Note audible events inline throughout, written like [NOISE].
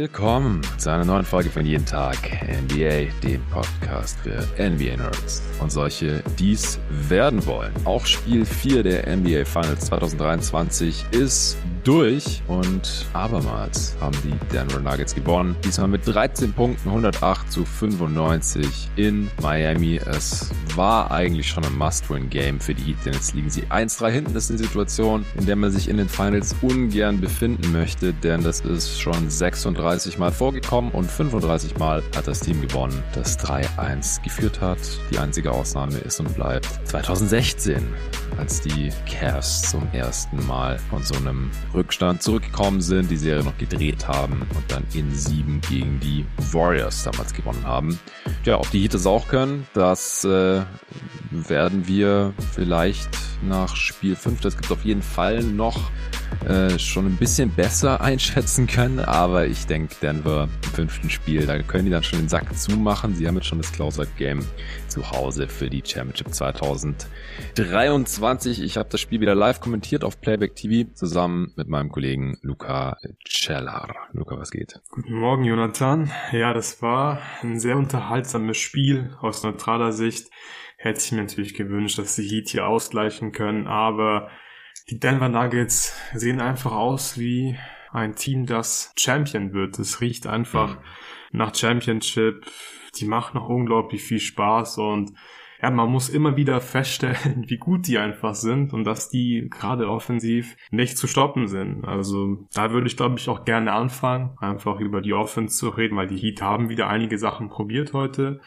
Willkommen zu einer neuen Folge von Jeden Tag NBA, dem Podcast für NBA-Nerds und solche, die es werden wollen. Auch Spiel 4 der NBA Finals 2023 ist durch und abermals haben die Denver Nuggets gewonnen. Diesmal mit 13 Punkten, 108 zu 95 in Miami. Es war eigentlich schon ein Must-Win-Game für die Heat, denn jetzt liegen sie 1-3 hinten. Das ist eine Situation, in der man sich in den Finals ungern befinden möchte, denn das ist schon 36 Mal vorgekommen und 35 Mal hat das Team gewonnen, das 3-1 geführt hat. Die einzige Ausnahme ist und bleibt 2016, als die Cavs zum ersten Mal von so einem Rückstand zurückgekommen sind, die Serie noch gedreht haben und dann in sieben gegen die Warriors damals gewonnen haben. Ja, ob die Heat es auch können, das äh, werden wir vielleicht nach Spiel 5, das gibt auf jeden Fall noch äh, schon ein bisschen besser [LAUGHS] einschätzen können, aber ich denke, Denver im fünften Spiel, da können die dann schon den Sack zumachen. Sie haben jetzt schon das Closeout-Game zu Hause für die Championship 2023. Ich habe das Spiel wieder live kommentiert auf Playback TV zusammen mit meinem Kollegen Luca Cellar. Luca, was geht? Guten Morgen, Jonathan. Ja, das war ein sehr unterhaltsames Spiel aus neutraler Sicht. Hätte ich mir natürlich gewünscht, dass die Heat hier ausgleichen können, aber die Denver Nuggets sehen einfach aus wie ein Team, das Champion wird. Es riecht einfach mhm. nach Championship. Die macht noch unglaublich viel Spaß und ja, man muss immer wieder feststellen, [LAUGHS] wie gut die einfach sind und dass die gerade offensiv nicht zu stoppen sind. Also da würde ich, glaube ich, auch gerne anfangen, einfach über die Offense zu reden, weil die Heat haben wieder einige Sachen probiert heute.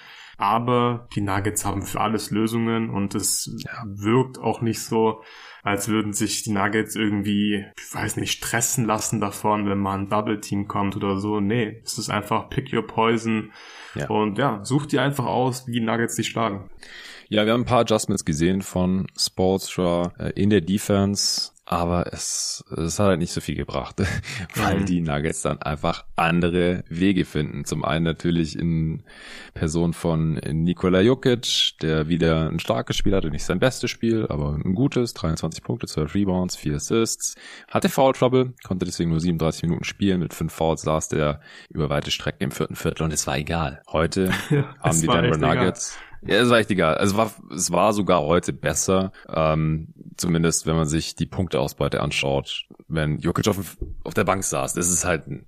Aber die Nuggets haben für alles Lösungen und es ja. wirkt auch nicht so, als würden sich die Nuggets irgendwie, ich weiß nicht, stressen lassen davon, wenn mal ein Double Team kommt oder so. Nee, es ist einfach pick your poison. Ja. Und ja, such dir einfach aus, wie die Nuggets dich schlagen. Ja, wir haben ein paar Adjustments gesehen von Sportstra äh, in der Defense aber es, es hat halt nicht so viel gebracht, [LAUGHS] weil mhm. die Nuggets dann einfach andere Wege finden. Zum einen natürlich in Person von Nikola Jokic, der wieder ein starkes Spiel hatte, nicht sein bestes Spiel, aber ein gutes, 23 Punkte, 12 Rebounds, 4 Assists, hatte Foul Trouble, konnte deswegen nur 37 Minuten spielen, mit 5 Fouls saß der über weite Strecken im vierten Viertel und es war egal. Heute [LAUGHS] haben die Denver Nuggets egal ja, ist echt egal. Also war, es war sogar heute besser, ähm, zumindest wenn man sich die Punkteausbeute anschaut. Wenn Jokic auf, auf der Bank saß, das ist halt ein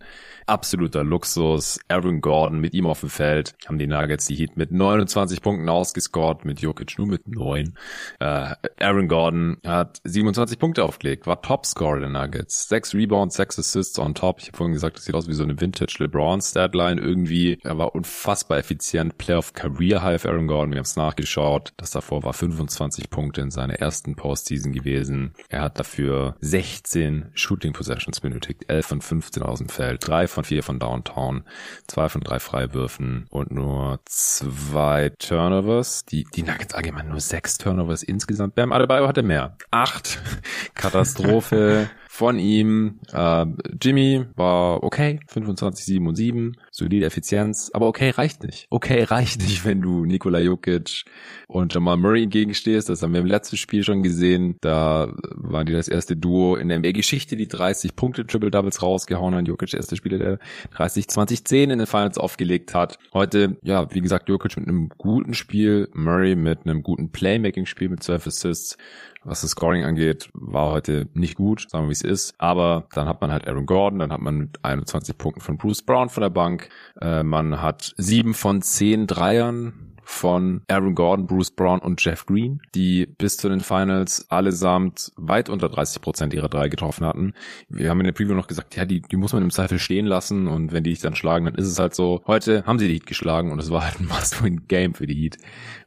absoluter Luxus. Aaron Gordon mit ihm auf dem Feld haben die Nuggets die Heat mit 29 Punkten ausgescored, mit Jokic nur mit 9. Äh, Aaron Gordon hat 27 Punkte aufgelegt, war Topscorer der Nuggets. 6 Rebounds, 6 Assists on top. Ich habe vorhin gesagt, das sieht aus wie so eine Vintage LeBron Statline irgendwie. Er war unfassbar effizient. Playoff Career High Aaron Gordon. Wir haben es nachgeschaut. Das davor war 25 Punkte in seiner ersten Postseason gewesen. Er hat dafür 16 Shooting Possessions benötigt. 11 von 15 aus dem Feld. 3 von 4 von Downtown. 2 von 3 Freiwürfen und nur 2 Turnovers. Die, die Nuggets allgemein nur 6 Turnovers insgesamt. Bam Adebayo hatte mehr. 8. [LAUGHS] Katastrophe von ihm. Äh, Jimmy war okay, 25, 7 und 7, solide Effizienz, aber okay reicht nicht. Okay reicht nicht, wenn du Nikola Jokic und Jamal Murray entgegenstehst. Das haben wir im letzten Spiel schon gesehen. Da waren die das erste Duo in der NBA-Geschichte, die 30 Punkte Triple-Doubles rausgehauen haben. Jokic, erste Spieler, der 30, 20, 10 in den Finals aufgelegt hat. Heute, ja, wie gesagt, Jokic mit einem guten Spiel, Murray mit einem guten Playmaking-Spiel mit 12 Assists was das Scoring angeht, war heute nicht gut, sagen wir wie es ist. Aber dann hat man halt Aaron Gordon, dann hat man mit 21 Punkten von Bruce Brown von der Bank. Äh, man hat sieben von zehn Dreiern von Aaron Gordon, Bruce Brown und Jeff Green, die bis zu den Finals allesamt weit unter 30 Prozent ihrer drei getroffen hatten. Wir haben in der Preview noch gesagt, ja, die, die muss man im Zweifel stehen lassen und wenn die dich dann schlagen, dann ist es halt so. Heute haben sie die Heat geschlagen und es war halt ein [LAUGHS] Must-Win-Game für die Heat.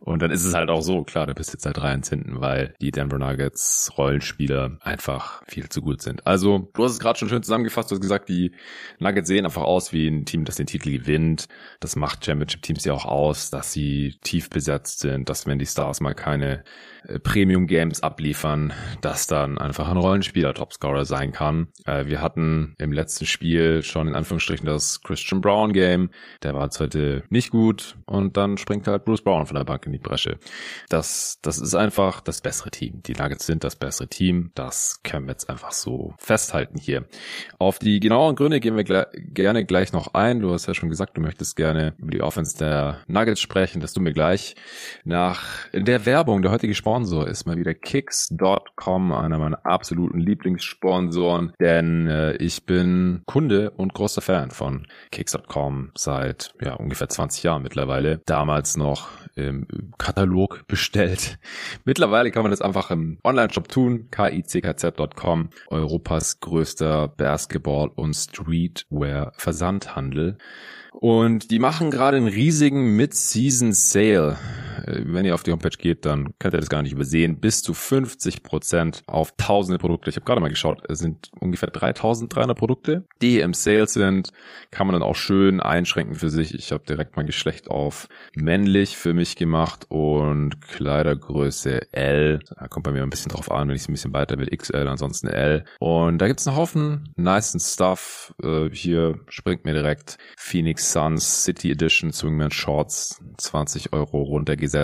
Und dann ist es halt auch so, klar, du bist jetzt halt 3-1 hinten, weil die Denver Nuggets Rollenspieler einfach viel zu gut sind. Also, du hast es gerade schon schön zusammengefasst, du hast gesagt, die Nuggets sehen einfach aus wie ein Team, das den Titel gewinnt. Das macht Championship-Teams ja auch aus, dass sie tief besetzt sind, dass wenn die Stars mal keine äh, Premium-Games abliefern, dass dann einfach ein Rollenspieler Topscorer sein kann. Äh, wir hatten im letzten Spiel schon in Anführungsstrichen das Christian Brown Game. Der war heute nicht gut und dann springt halt Bruce Brown von der Bank in die Bresche. Das, das ist einfach das bessere Team. Die Nuggets sind das bessere Team. Das können wir jetzt einfach so festhalten hier. Auf die genauen Gründe gehen wir gle gerne gleich noch ein. Du hast ja schon gesagt, du möchtest gerne über die Offense der Nuggets sprechen. Das tun wir gleich nach der Werbung. Der heutige Sponsor ist mal wieder Kicks.com, einer meiner absoluten Lieblingssponsoren, denn äh, ich bin Kunde und großer Fan von Kicks.com seit ja ungefähr 20 Jahren mittlerweile. Damals noch im Katalog bestellt. [LAUGHS] Mittlerweile kann man das einfach im Online-Shop tun, kickz.com, Europas größter Basketball- und Streetwear-Versandhandel. Und die machen gerade einen riesigen Mid-Season Sale. Äh, wenn ihr auf die Homepage geht, dann könnt ihr das gar nicht übersehen. Bis zu 50 Prozent auf tausende Produkte. Ich habe gerade mal geschaut, es sind ungefähr 3300 Produkte, die im Sale sind. Kann man dann auch schön einschränken für sich. Ich habe direkt mein Geschlecht auf männlich für mich gemacht und Kleidergröße L. Da kommt bei mir ein bisschen drauf an, wenn ich es ein bisschen weiter will, XL, ansonsten L. Und da gibt's einen Haufen nice Stuff. Äh, hier springt mir direkt Phoenix Suns City Edition Swingman Shorts 20 Euro runtergesetzt.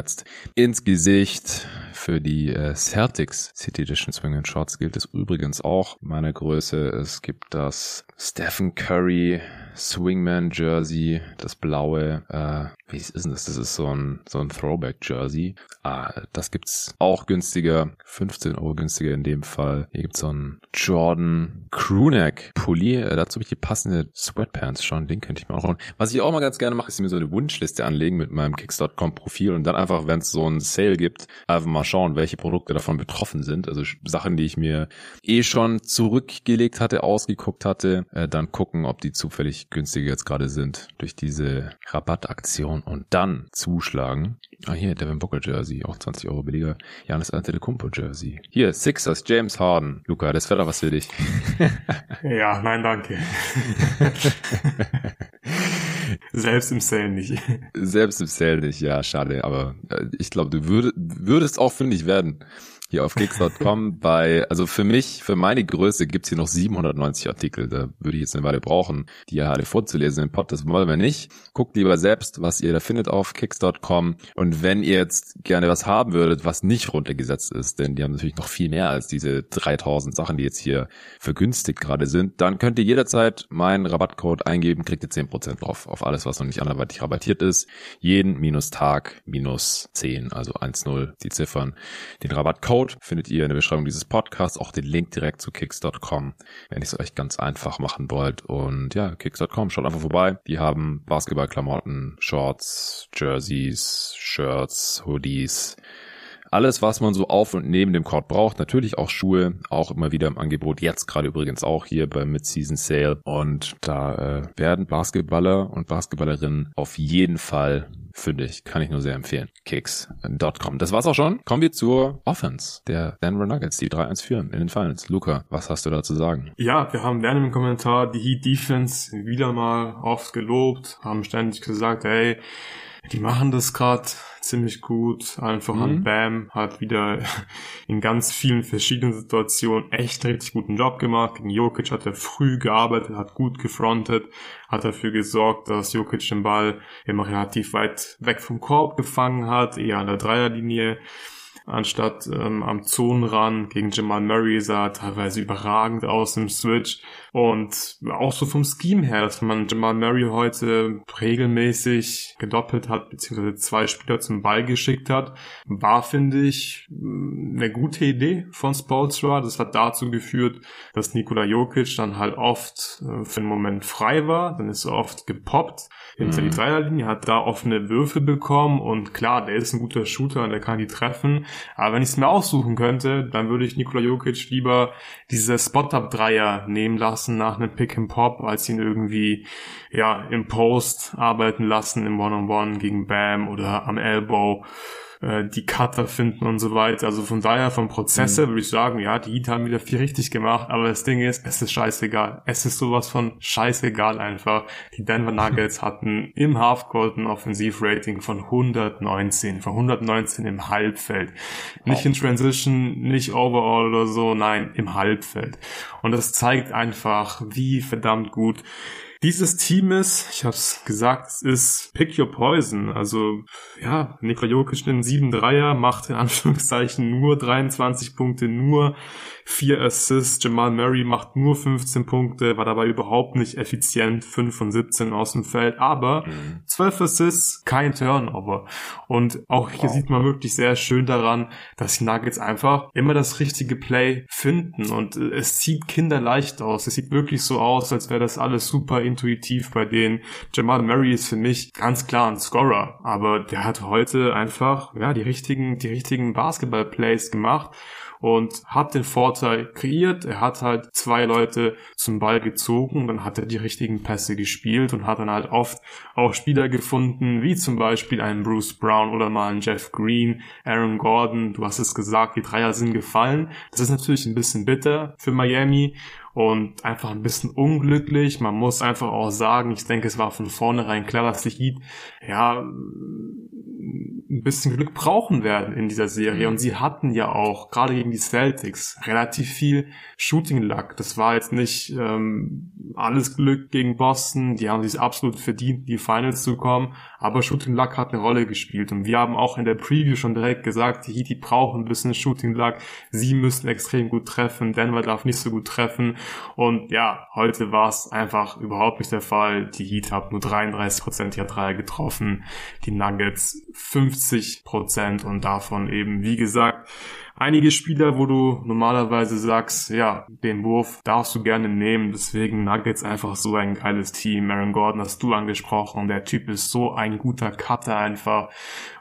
Ins Gesicht für die äh, Celtics City Edition Swingman Shorts gilt es übrigens auch meiner Größe. Es gibt das Stephen Curry Swingman Jersey, das blaue, äh, wie ist denn das? Das ist so ein, so ein Throwback Jersey. Ah, das gibt's auch günstiger, 15 Euro günstiger in dem Fall. Hier gibt's so ein Jordan Crewneck Pulli. Äh, dazu habe ich die passende Sweatpants schon, den könnte ich mal auch holen. Was ich auch mal ganz gerne mache, ist mir so eine Wunschliste anlegen mit meinem Kicks.com Profil und dann einfach, wenn es so ein Sale gibt, einfach mal schauen, welche Produkte davon betroffen sind. Also Sachen, die ich mir eh schon zurückgelegt hatte, ausgeguckt hatte, äh, dann gucken, ob die zufällig günstiger jetzt gerade sind durch diese Rabattaktion und dann zuschlagen. Ah, hier, Devin Booker Jersey, auch 20 Euro billiger. Janis Antetokounmpo Jersey. Hier, Sixers, James Harden. Luca, das wäre doch was für dich. [LAUGHS] ja, nein, danke. [LAUGHS] Selbst im Sale nicht. Selbst im Sale nicht, ja, schade. Aber äh, ich glaube, du würdest, würdest auch fündig werden hier auf Kicks.com bei, also für mich, für meine Größe gibt's hier noch 790 Artikel. Da würde ich jetzt eine Weile brauchen, die ja alle vorzulesen im Pod. Das wollen wir nicht. Guckt lieber selbst, was ihr da findet auf Kicks.com. Und wenn ihr jetzt gerne was haben würdet, was nicht runtergesetzt ist, denn die haben natürlich noch viel mehr als diese 3000 Sachen, die jetzt hier vergünstigt gerade sind, dann könnt ihr jederzeit meinen Rabattcode eingeben, kriegt ihr 10% drauf auf alles, was noch nicht anderweitig rabattiert ist. Jeden minus Tag minus 10, also 1-0 die Ziffern. Den Rabattcode Code findet ihr in der Beschreibung dieses Podcasts, auch den Link direkt zu kicks.com, wenn ihr es euch ganz einfach machen wollt. Und ja, kicks.com, schaut einfach vorbei. Die haben Basketballklamotten, Shorts, Jerseys, Shirts, Hoodies, alles, was man so auf und neben dem Court braucht. Natürlich auch Schuhe, auch immer wieder im Angebot. Jetzt gerade übrigens auch hier beim Mid-Season Sale. Und da äh, werden Basketballer und Basketballerinnen auf jeden Fall fündig. Kann ich nur sehr empfehlen. Kicks.com. Das war's auch schon. Kommen wir zur Offense der Denver Nuggets, die 3-1 führen in den Finals. Luca, was hast du da zu sagen? Ja, wir haben während im Kommentar die Heat Defense wieder mal oft gelobt, haben ständig gesagt, hey, die machen das gerade ziemlich gut. Einfach mhm. an Bam hat wieder [LAUGHS] in ganz vielen verschiedenen Situationen echt richtig guten Job gemacht. Gegen Jokic hat er früh gearbeitet, hat gut gefrontet, hat dafür gesorgt, dass Jokic den Ball immer relativ weit weg vom Korb gefangen hat, eher an der Dreierlinie anstatt ähm, am Zonenrand gegen Jamal Murray sah teilweise überragend aus im Switch und auch so vom Scheme her, dass man Jamal Murray heute regelmäßig gedoppelt hat, beziehungsweise zwei Spieler zum Ball geschickt hat, war, finde ich, eine gute Idee von Spolstra. Das hat dazu geführt, dass Nikola Jokic dann halt oft äh, für einen Moment frei war, dann ist er oft gepoppt hinter mhm. die Dreierlinie, hat da offene Würfe bekommen und klar, der ist ein guter Shooter und der kann die treffen, aber wenn ich es mir aussuchen könnte, dann würde ich Nikola Jokic lieber diese Spot-Up-Dreier nehmen lassen nach einem Pick-and-Pop, als ihn irgendwie ja im Post arbeiten lassen, im One-on-One -on -One gegen Bam oder am Elbow äh, die Cutter finden und so weiter. Also von daher vom Prozesse mhm. würde ich sagen, ja, die Heat haben wieder viel richtig gemacht, aber das Ding ist, es ist scheißegal. Es ist sowas von scheißegal einfach. Die Denver [LAUGHS] Nuggets hatten im Halfcourt ein Offensivrating von 119, von 119 im Halbfeld. Nicht in Transition, nicht overall oder so, nein, im Halbfeld. Und das zeigt einfach, wie verdammt gut dieses Team ist, ich habe es gesagt, es ist Pick Your Poison. Also ja, Nikola Jokic in 7-Dreier, macht in Anführungszeichen nur 23 Punkte, nur vier Assists. Jamal Murray macht nur 15 Punkte, war dabei überhaupt nicht effizient, 5 von 17 aus dem Feld, aber mhm. 12 Assists, kein Turnover. Und auch hier wow. sieht man wirklich sehr schön daran, dass die Nuggets einfach immer das richtige Play finden und es sieht kinderleicht aus. Es sieht wirklich so aus, als wäre das alles super intuitiv bei denen. Jamal Murray ist für mich ganz klar ein Scorer, aber der hat heute einfach, ja, die richtigen, die richtigen Basketball-Plays gemacht und hat den Vorteil kreiert. Er hat halt zwei Leute zum Ball gezogen, dann hat er die richtigen Pässe gespielt und hat dann halt oft auch Spieler gefunden, wie zum Beispiel einen Bruce Brown oder mal einen Jeff Green, Aaron Gordon. Du hast es gesagt, die Dreier sind gefallen. Das ist natürlich ein bisschen bitter für Miami und einfach ein bisschen unglücklich. Man muss einfach auch sagen, ich denke, es war von vornherein klar, dass die Heat ja ein bisschen Glück brauchen werden in dieser Serie. Und sie hatten ja auch, gerade gegen die Celtics, relativ viel Shooting Luck. Das war jetzt nicht ähm, alles Glück gegen Boston. Die haben sich absolut verdient, die Finals zu kommen. Aber Shooting Luck hat eine Rolle gespielt. Und wir haben auch in der Preview schon direkt gesagt, die Heat, die brauchen ein bisschen Shooting Luck. Sie müssen extrem gut treffen. Denver darf nicht so gut treffen. Und ja, heute war es einfach überhaupt nicht der Fall. Die Heat haben nur 33% ihrer Dreier getroffen. Die Nuggets 50 Prozent und davon eben, wie gesagt, einige Spieler, wo du normalerweise sagst, ja, den Wurf darfst du gerne nehmen. Deswegen Nuggets einfach so ein geiles Team. Aaron Gordon hast du angesprochen. Der Typ ist so ein guter Cutter einfach.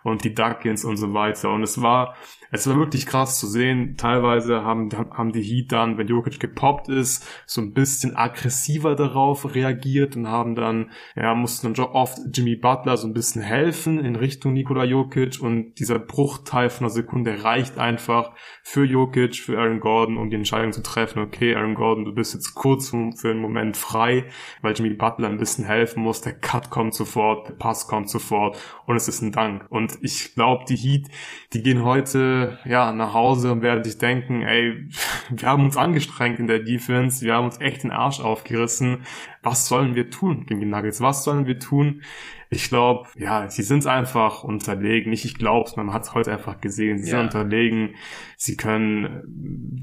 Und die Duckins und so weiter. Und es war es war wirklich krass zu sehen. Teilweise haben, haben die Heat dann, wenn Jokic gepoppt ist, so ein bisschen aggressiver darauf reagiert und haben dann, ja, mussten dann oft Jimmy Butler so ein bisschen helfen in Richtung Nikola Jokic und dieser Bruchteil von einer Sekunde reicht einfach für Jokic, für Aaron Gordon, um die Entscheidung zu treffen, okay, Aaron Gordon, du bist jetzt kurz für einen Moment frei, weil Jimmy Butler ein bisschen helfen muss, der Cut kommt sofort, der Pass kommt sofort und es ist ein Dank. Und ich glaube, die Heat, die gehen heute ja nach Hause und werden sich denken, ey, [LAUGHS] wir haben uns angestrengt in der Defense, wir haben uns echt den Arsch aufgerissen. Was sollen wir tun gegen die Nuggets? Was sollen wir tun? Ich glaube, ja, sie sind einfach unterlegen. Nicht, ich glaube man hat es heute einfach gesehen. Sie ja. sind unterlegen. Sie können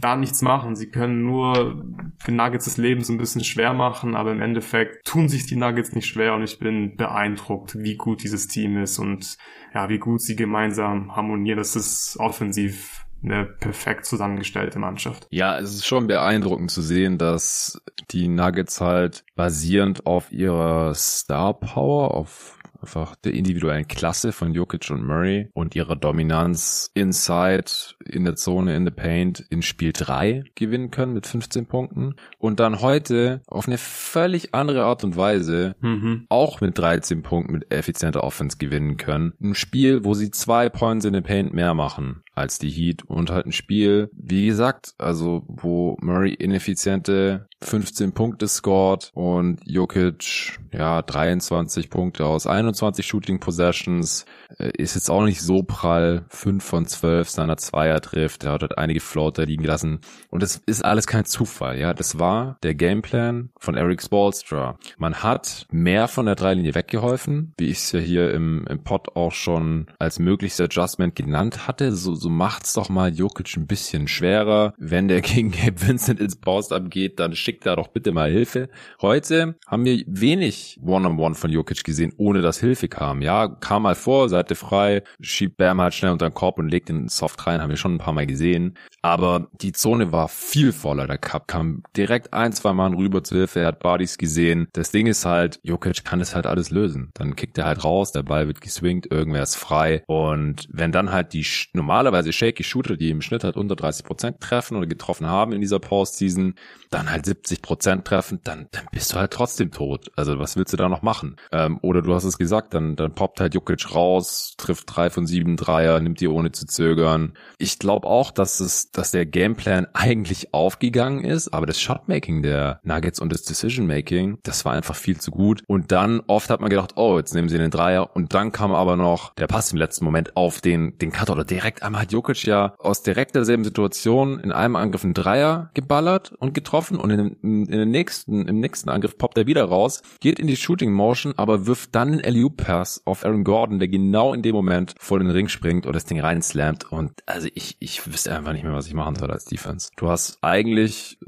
da nichts machen. Sie können nur den Nuggets das Leben so ein bisschen schwer machen, aber im Endeffekt tun sich die Nuggets nicht schwer und ich bin beeindruckt, wie gut dieses Team ist und ja, wie gut sie gemeinsam harmonieren. Das ist offensiv eine perfekt zusammengestellte Mannschaft. Ja, es ist schon beeindruckend zu sehen, dass die Nuggets halt basierend auf ihrer Star Power, auf einfach der individuellen Klasse von Jokic und Murray und ihrer Dominanz inside, in der Zone, in the paint in Spiel 3 gewinnen können mit 15 Punkten und dann heute auf eine völlig andere Art und Weise mhm. auch mit 13 Punkten mit effizienter Offense gewinnen können. Ein Spiel, wo sie zwei Points in the paint mehr machen als die Heat und halt ein Spiel, wie gesagt, also wo Murray ineffiziente 15 Punkte scored und Jokic ja 23 Punkte aus 21 Shooting Possessions äh, ist jetzt auch nicht so prall. 5 von 12 seiner Zweier trifft, er hat halt einige Floater liegen lassen und das ist alles kein Zufall, ja, das war der Gameplan von Eric Spolstra. Man hat mehr von der Dreilinie weggeholfen, wie ich es ja hier im, im Pod auch schon als möglichste Adjustment genannt hatte, so, so macht's doch mal Jokic ein bisschen schwerer. Wenn der [LAUGHS] gegen Gabe Vincent ins Post-Up geht, dann schickt er doch bitte mal Hilfe. Heute haben wir wenig One-on-One -on -One von Jokic gesehen, ohne dass Hilfe kam. Ja, kam mal vor, Seite frei, schiebt Bam halt schnell unter den Korb und legt den Soft rein, haben wir schon ein paar Mal gesehen. Aber die Zone war viel voller. Der Cup kam direkt ein, zwei Mal rüber zur Hilfe, er hat Bodies gesehen. Das Ding ist halt, Jokic kann es halt alles lösen. Dann kickt er halt raus, der Ball wird geswingt, irgendwer ist frei. Und wenn dann halt die normale normalerweise shaky Shooter, die im Schnitt halt unter 30 Prozent treffen oder getroffen haben in dieser Postseason, dann halt 70 Prozent treffen, dann, dann bist du halt trotzdem tot. Also was willst du da noch machen? Ähm, oder du hast es gesagt, dann, dann poppt halt Jukic raus, trifft drei von sieben Dreier, nimmt die ohne zu zögern. Ich glaube auch, dass es, dass der Gameplan [LAUGHS] eigentlich aufgegangen ist, aber das Shotmaking der Nuggets und das Decision Making, das war einfach viel zu gut. Und dann oft hat man gedacht, oh, jetzt nehmen sie den Dreier und dann kam aber noch der Pass im letzten Moment auf den, den Cutter oder direkt einmal hat Jokic ja aus direkt derselben Situation in einem Angriff einen Dreier geballert und getroffen und in, in, in den nächsten, im nächsten Angriff poppt er wieder raus, geht in die Shooting Motion, aber wirft dann einen LU Pass auf Aaron Gordon, der genau in dem Moment vor den Ring springt und das Ding reinslammt und also ich, ich wüsste einfach nicht mehr, was ich machen soll als Defense. Du hast eigentlich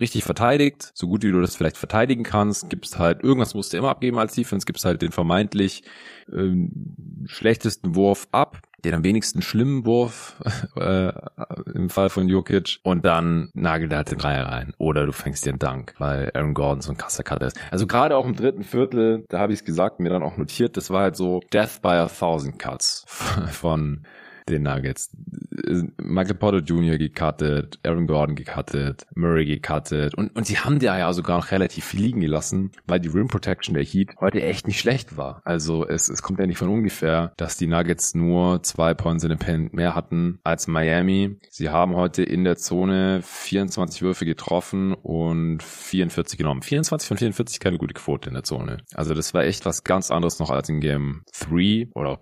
richtig verteidigt, so gut wie du das vielleicht verteidigen kannst, gibst halt, irgendwas musst du immer abgeben als Defense, gibst halt den vermeintlich äh, schlechtesten Wurf ab, den am wenigsten schlimmen Wurf [LAUGHS] äh, im Fall von Jokic und dann nagelt er halt den Dreier rein. Oder du fängst dir einen Dank, weil Aaron Gordon so ein krasser Cutter ist. Also gerade auch im dritten Viertel, da habe ich es gesagt, mir dann auch notiert, das war halt so Death by a Thousand Cuts [LAUGHS] von den Nuggets. Michael Porter Jr. gecuttet, Aaron Gordon gecuttet, Murray gecuttet und, und sie haben da ja sogar noch relativ viel liegen gelassen, weil die Rim Protection der Heat heute echt nicht schlecht war. Also es, es kommt ja nicht von ungefähr, dass die Nuggets nur zwei Points in the Pen mehr hatten als Miami. Sie haben heute in der Zone 24 Würfe getroffen und 44 genommen. 24 von 44 keine gute Quote in der Zone. Also das war echt was ganz anderes noch als in Game 3 oder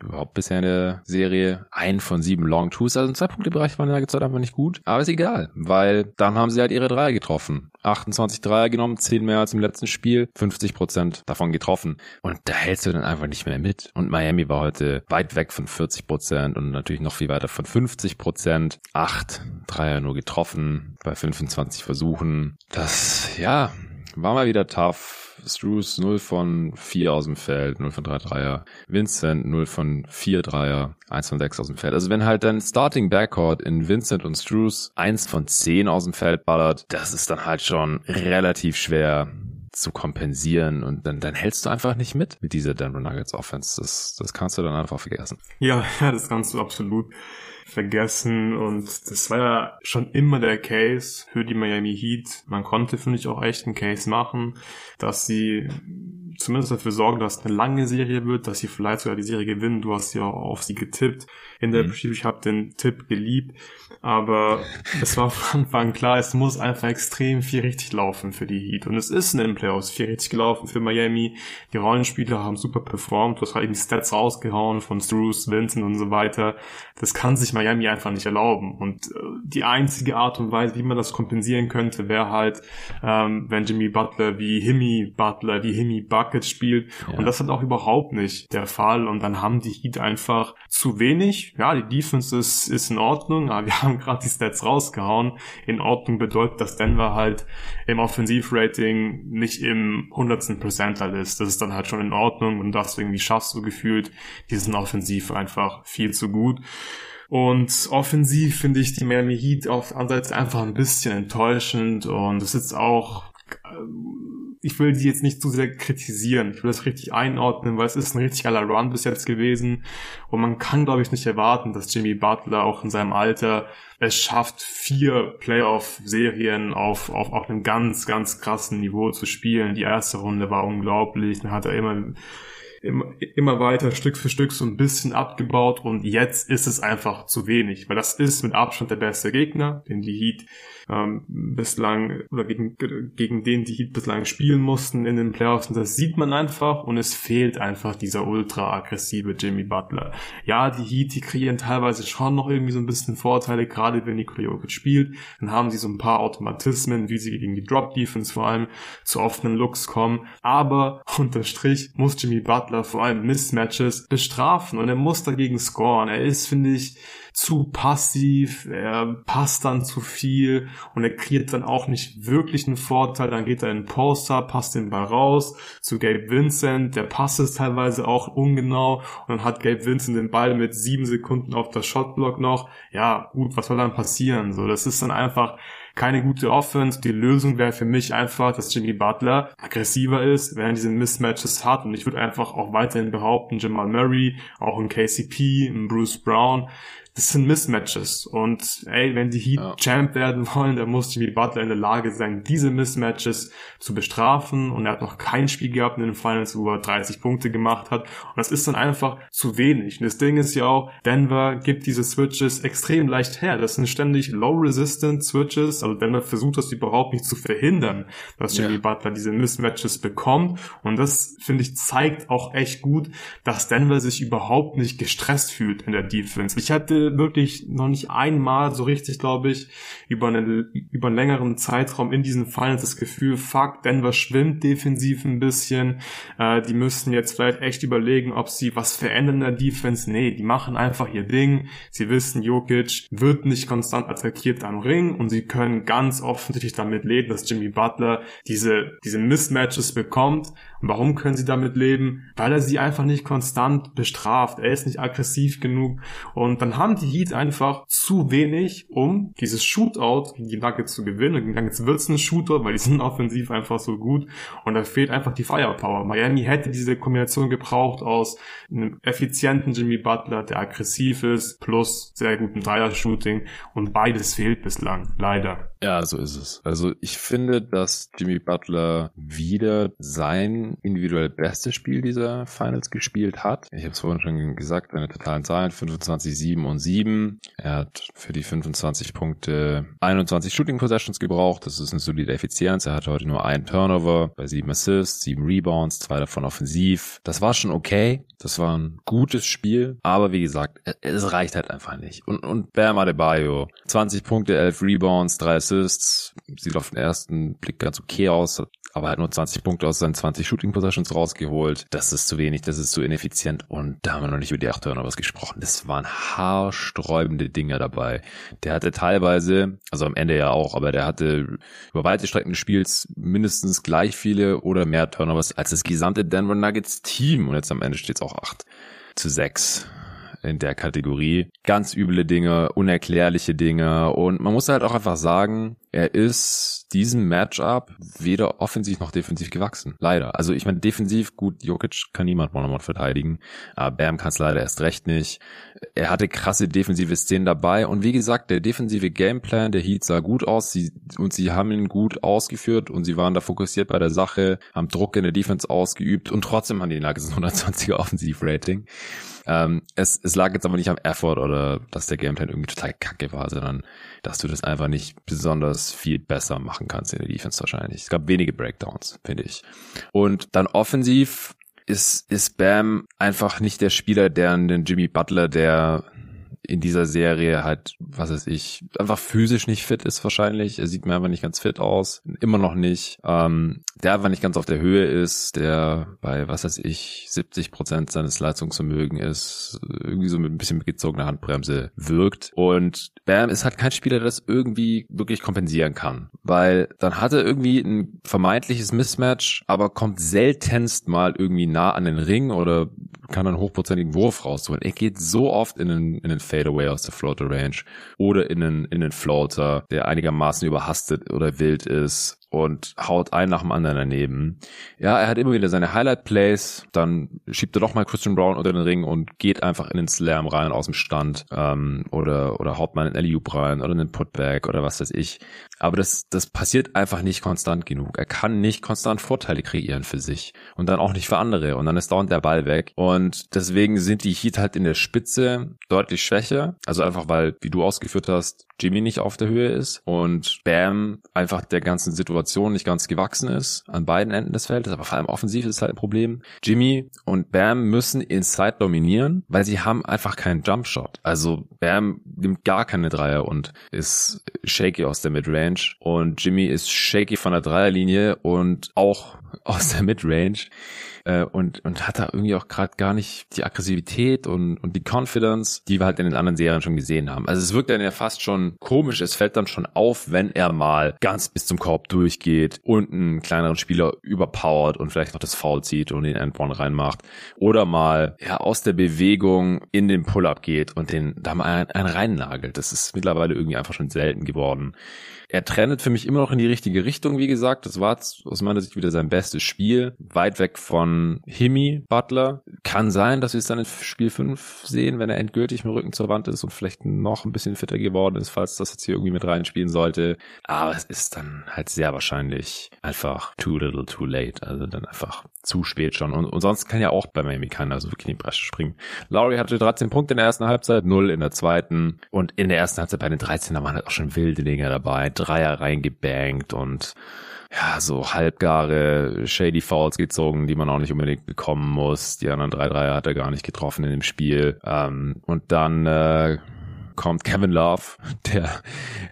überhaupt bisher in der Serie ein von sieben Long Twos. Also im Zwei-Punkte-Bereich waren die Nuggets halt einfach nicht gut. Aber ist egal, weil dann haben sie halt ihre Dreier getroffen. 28 Dreier genommen, 10 mehr als im letzten Spiel, 50 Prozent davon getroffen. Und da hältst du dann einfach nicht mehr mit. Und Miami war heute weit weg von 40 Prozent und natürlich noch viel weiter von 50 Prozent. Acht Dreier nur getroffen bei 25 Versuchen. Das, ja, war mal wieder tough Struce 0 von 4 aus dem Feld, 0 von 3 Dreier. Vincent 0 von 4 Dreier, 1 von 6 aus dem Feld. Also wenn halt dein Starting Backcourt in Vincent und Struce 1 von 10 aus dem Feld ballert, das ist dann halt schon relativ schwer zu kompensieren und dann, dann hältst du einfach nicht mit mit dieser Denver Nuggets Offense. Das, das kannst du dann einfach vergessen. Ja, [LAUGHS] ja, das kannst du absolut vergessen und das war ja schon immer der Case für die Miami Heat. Man konnte, finde ich, auch echt einen Case machen, dass sie zumindest dafür sorgen, dass eine lange Serie wird, dass sie vielleicht sogar die Serie gewinnen. Du hast ja auf sie getippt in der mhm. Ich habe den Tipp geliebt, aber es war von Anfang klar, es muss einfach extrem viel richtig laufen für die Heat. Und es ist in den Playoffs viel richtig gelaufen für Miami. Die Rollenspieler haben super performt. Du hast halt eben die Stats rausgehauen von Struce, Vincent und so weiter. Das kann sich Miami einfach nicht erlauben. Und äh, die einzige Art und Weise, wie man das kompensieren könnte, wäre halt, ähm, wenn Jimmy Butler wie Himmy Butler, wie Himmy Bucket spielt. Ja. Und das ist auch überhaupt nicht der Fall. Und dann haben die Heat einfach zu wenig. Ja, die Defense ist, ist in Ordnung, aber wir [LAUGHS] haben gerade die Stats rausgehauen. In Ordnung bedeutet, dass Denver halt im Offensivrating nicht im hundertsten Percentile ist. Das ist dann halt schon in Ordnung und das irgendwie schaffst du gefühlt. Die sind offensiv einfach viel zu gut. Und offensiv finde ich die Miami Heat auf andererseits einfach ein bisschen enttäuschend und es ist auch ich will die jetzt nicht zu sehr kritisieren. Ich will das richtig einordnen, weil es ist ein richtig geiler Run bis jetzt gewesen. Und man kann, glaube ich, nicht erwarten, dass Jimmy Butler auch in seinem Alter es schafft, vier Playoff-Serien auf, auf, auf einem ganz, ganz krassen Niveau zu spielen. Die erste Runde war unglaublich. Dann hat er immer immer, immer weiter Stück für Stück so ein bisschen abgebaut und jetzt ist es einfach zu wenig, weil das ist mit Abstand der beste Gegner, den die Heat ähm, bislang oder gegen, gegen den die Heat bislang spielen mussten in den Playoffs und das sieht man einfach und es fehlt einfach dieser ultra aggressive Jimmy Butler. Ja, die Heat, die kreieren teilweise schon noch irgendwie so ein bisschen Vorteile, gerade wenn Nikola Jokic spielt, dann haben sie so ein paar Automatismen, wie sie gegen die Drop Defense vor allem zu offenen Looks kommen, aber unter Strich muss Jimmy Butler vor allem Mismatches bestrafen und er muss dagegen scoren. Er ist, finde ich, zu passiv, er passt dann zu viel und er kreiert dann auch nicht wirklich einen Vorteil. Dann geht er in den Poster, passt den Ball raus zu Gabe Vincent, der passt es teilweise auch ungenau und dann hat Gabe Vincent den Ball mit sieben Sekunden auf das Shotblock noch. Ja, gut, was soll dann passieren? So, das ist dann einfach keine gute Offense. Die Lösung wäre für mich einfach, dass Jimmy Butler aggressiver ist, wenn er diese Mismatches hat. Und ich würde einfach auch weiterhin behaupten, Jamal Murray, auch ein KCP, ein Bruce Brown, das sind Mismatches. Und ey, wenn die Heat ja. Champ werden wollen, dann muss Jimmy Butler in der Lage sein, diese Mismatches zu bestrafen. Und er hat noch kein Spiel gehabt in den Finals, wo er 30 Punkte gemacht hat. Und das ist dann einfach zu wenig. Und das Ding ist ja auch, Denver gibt diese Switches extrem leicht her. Das sind ständig low-resistant Switches. Also Denver versucht das überhaupt nicht zu verhindern, dass Jimmy ja. Butler diese Mismatches bekommt. Und das, finde ich, zeigt auch echt gut, dass Denver sich überhaupt nicht gestresst fühlt in der Defense. Ich hatte wirklich noch nicht einmal so richtig, glaube ich, über, eine, über einen längeren Zeitraum in diesen Finals das Gefühl, fuck, Denver schwimmt defensiv ein bisschen. Äh, die müssen jetzt vielleicht echt überlegen, ob sie was verändern in der Defense. Nee, die machen einfach ihr Ding. Sie wissen, Jokic wird nicht konstant attackiert am Ring und sie können ganz offensichtlich damit leben, dass Jimmy Butler diese, diese Mismatches bekommt und warum können sie damit leben? Weil er sie einfach nicht konstant bestraft. Er ist nicht aggressiv genug. Und dann haben die Heat einfach zu wenig, um dieses Shootout gegen die Nuggets zu gewinnen. Und die Nuggets wird es ein Shootout, weil die sind [LAUGHS] offensiv einfach so gut. Und da fehlt einfach die Firepower. Miami hätte diese Kombination gebraucht aus einem effizienten Jimmy Butler, der aggressiv ist, plus sehr guten Dreier-Shooting. Und beides fehlt bislang. Leider. Ja, so ist es. Also ich finde, dass Jimmy Butler wieder sein individuell bestes Spiel dieser Finals gespielt hat. Ich habe es vorhin schon gesagt, seine totalen Zahlen 25, 7 und 7. Er hat für die 25 Punkte 21 Shooting Possessions gebraucht. Das ist eine solide Effizienz. Er hatte heute nur einen Turnover bei 7 Assists, 7 Rebounds, zwei davon offensiv. Das war schon okay. Das war ein gutes Spiel. Aber wie gesagt, es reicht halt einfach nicht. Und, und Bam Adebayo, 20 Punkte, 11 Rebounds, 3 Assists. Sieht auf den ersten Blick ganz okay aus, aber hat nur 20 Punkte aus seinen 20 Shooting Possessions rausgeholt. Das ist zu wenig, das ist zu ineffizient und da haben wir noch nicht über die 8 Turnovers gesprochen. Das waren haarsträubende Dinge dabei. Der hatte teilweise, also am Ende ja auch, aber der hatte über weite Strecken des Spiels mindestens gleich viele oder mehr Turnovers als das gesamte Denver Nuggets Team und jetzt am Ende steht es auch 8 zu 6 in der Kategorie. Ganz üble Dinge, unerklärliche Dinge und man muss halt auch einfach sagen, er ist diesem Matchup weder offensiv noch defensiv gewachsen. Leider. Also ich meine, defensiv, gut, Jokic kann niemand one verteidigen, aber Bam kann es leider erst recht nicht. Er hatte krasse defensive Szenen dabei und wie gesagt, der defensive Gameplan der Heat sah gut aus sie, und sie haben ihn gut ausgeführt und sie waren da fokussiert bei der Sache, haben Druck in der Defense ausgeübt und trotzdem haben die Nuggets ein 120er Offensivrating. Ähm, es, es lag jetzt aber nicht am Effort oder dass der Gameplan irgendwie total kacke war, sondern dass du das einfach nicht besonders viel besser machen kannst in der Defense wahrscheinlich. Es gab wenige Breakdowns, finde ich. Und dann offensiv ist, ist Bam einfach nicht der Spieler, der einen Jimmy Butler, der in dieser Serie halt, was weiß ich, einfach physisch nicht fit ist wahrscheinlich. Er sieht mir einfach nicht ganz fit aus. Immer noch nicht. Ähm, der einfach nicht ganz auf der Höhe ist, der bei, was weiß ich, 70 Prozent seines Leistungsvermögens ist, irgendwie so mit ein bisschen gezogener Handbremse wirkt. Und Bam ist halt kein Spieler, der das irgendwie wirklich kompensieren kann. Weil dann hat er irgendwie ein vermeintliches Mismatch, aber kommt seltenst mal irgendwie nah an den Ring oder kann einen hochprozentigen Wurf rausholen. Er geht so oft in den, in den Fadeaway aus der Floater Range oder in den, in den Floater, der einigermaßen überhastet oder wild ist und haut ein nach dem anderen daneben. Ja, er hat immer wieder seine Highlight-Plays, dann schiebt er doch mal Christian Brown unter den Ring und geht einfach in den Slam rein aus dem Stand ähm, oder, oder haut mal einen alley rein oder einen Putback oder was weiß ich. Aber das, das passiert einfach nicht konstant genug. Er kann nicht konstant Vorteile kreieren für sich und dann auch nicht für andere und dann ist dauernd der Ball weg und deswegen sind die Heat halt in der Spitze deutlich schwächer. Also einfach weil, wie du ausgeführt hast, Jimmy nicht auf der Höhe ist und Bam einfach der ganzen Situation nicht ganz gewachsen ist an beiden Enden des Feldes, aber vor allem offensiv ist halt ein Problem. Jimmy und Bam müssen inside dominieren, weil sie haben einfach keinen Jumpshot. Also Bam nimmt gar keine Dreier und ist shaky aus der Midrange und Jimmy ist shaky von der Dreierlinie und auch [LAUGHS] aus der Midrange äh, und, und hat da irgendwie auch gerade gar nicht die Aggressivität und, und die Confidence, die wir halt in den anderen Serien schon gesehen haben. Also es wirkt dann ja fast schon komisch, es fällt dann schon auf, wenn er mal ganz bis zum Korb durchgeht und einen kleineren Spieler überpowert und vielleicht noch das Foul zieht und den Endborn reinmacht oder mal ja aus der Bewegung in den Pull-Up geht und den da mal einen, einen reinnagelt. Das ist mittlerweile irgendwie einfach schon selten geworden. Er trennt für mich immer noch in die richtige Richtung, wie gesagt. Das war aus meiner Sicht wieder sein bestes Spiel. Weit weg von Himi Butler. kann sein, dass wir es dann in Spiel 5 sehen, wenn er endgültig mit Rücken zur Wand ist und vielleicht noch ein bisschen fitter geworden ist, falls das jetzt hier irgendwie mit reinspielen sollte. Aber es ist dann halt sehr wahrscheinlich einfach too little too late. Also dann einfach zu spät schon. Und, und sonst kann ja auch bei Miami keiner so wirklich in die Bresche springen. Lowry hatte 13 Punkte in der ersten Halbzeit, 0 in der zweiten. Und in der ersten Halbzeit bei den 13, da waren halt auch schon wilde Dinge dabei. Dreier reingebankt und ja, so halbgare Shady Fouls gezogen, die man auch nicht unbedingt bekommen muss. Die anderen drei Dreier hat er gar nicht getroffen in dem Spiel. Ähm, und dann äh, kommt Kevin Love, der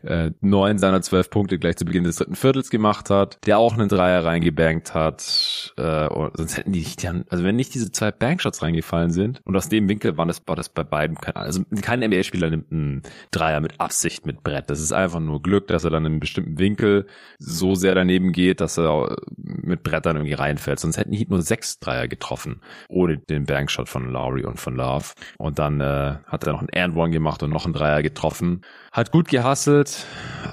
äh, neun seiner zwölf Punkte gleich zu Beginn des dritten Viertels gemacht hat, der auch einen Dreier reingebankt hat. Äh, sonst hätten die nicht, also wenn nicht diese zwei Bankshots reingefallen sind und aus dem Winkel war das, war das bei beiden kein, also kein NBA-Spieler nimmt einen Dreier mit Absicht mit Brett. Das ist einfach nur Glück, dass er dann in einem bestimmten Winkel so sehr daneben geht, dass er mit Brettern irgendwie reinfällt. Sonst hätten die nur sechs Dreier getroffen, ohne den Bankshot von Lowry und von Love. Und dann äh, hat er noch einen And One gemacht und noch einen Dreier getroffen. Hat gut gehasselt,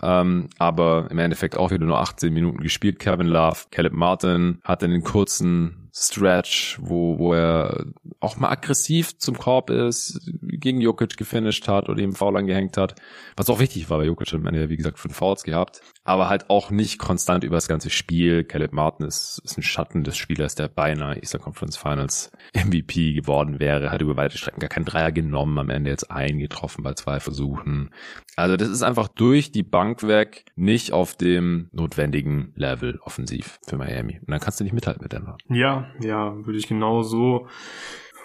ähm, aber im Endeffekt auch wieder nur 18 Minuten gespielt. Kevin Love, Caleb Martin hat in den kurzen Stretch, wo, wo er auch mal aggressiv zum Korb ist, gegen Jokic gefinisht hat oder ihm Foul angehängt hat. Was auch wichtig war, weil Jokic am Ende, wie gesagt, fünf Fouls gehabt. Aber halt auch nicht konstant über das ganze Spiel. Caleb Martin ist, ist ein Schatten des Spielers, der beinahe Eastern Conference Finals MVP geworden wäre. Hat über weite Strecken gar keinen Dreier genommen, am Ende jetzt eingetroffen bei zwei Versuchen. Also das ist einfach durch die Bank weg nicht auf dem notwendigen Level offensiv für Miami. Und dann kannst du nicht mithalten mit Denver. Ja, ja, würde ich genau so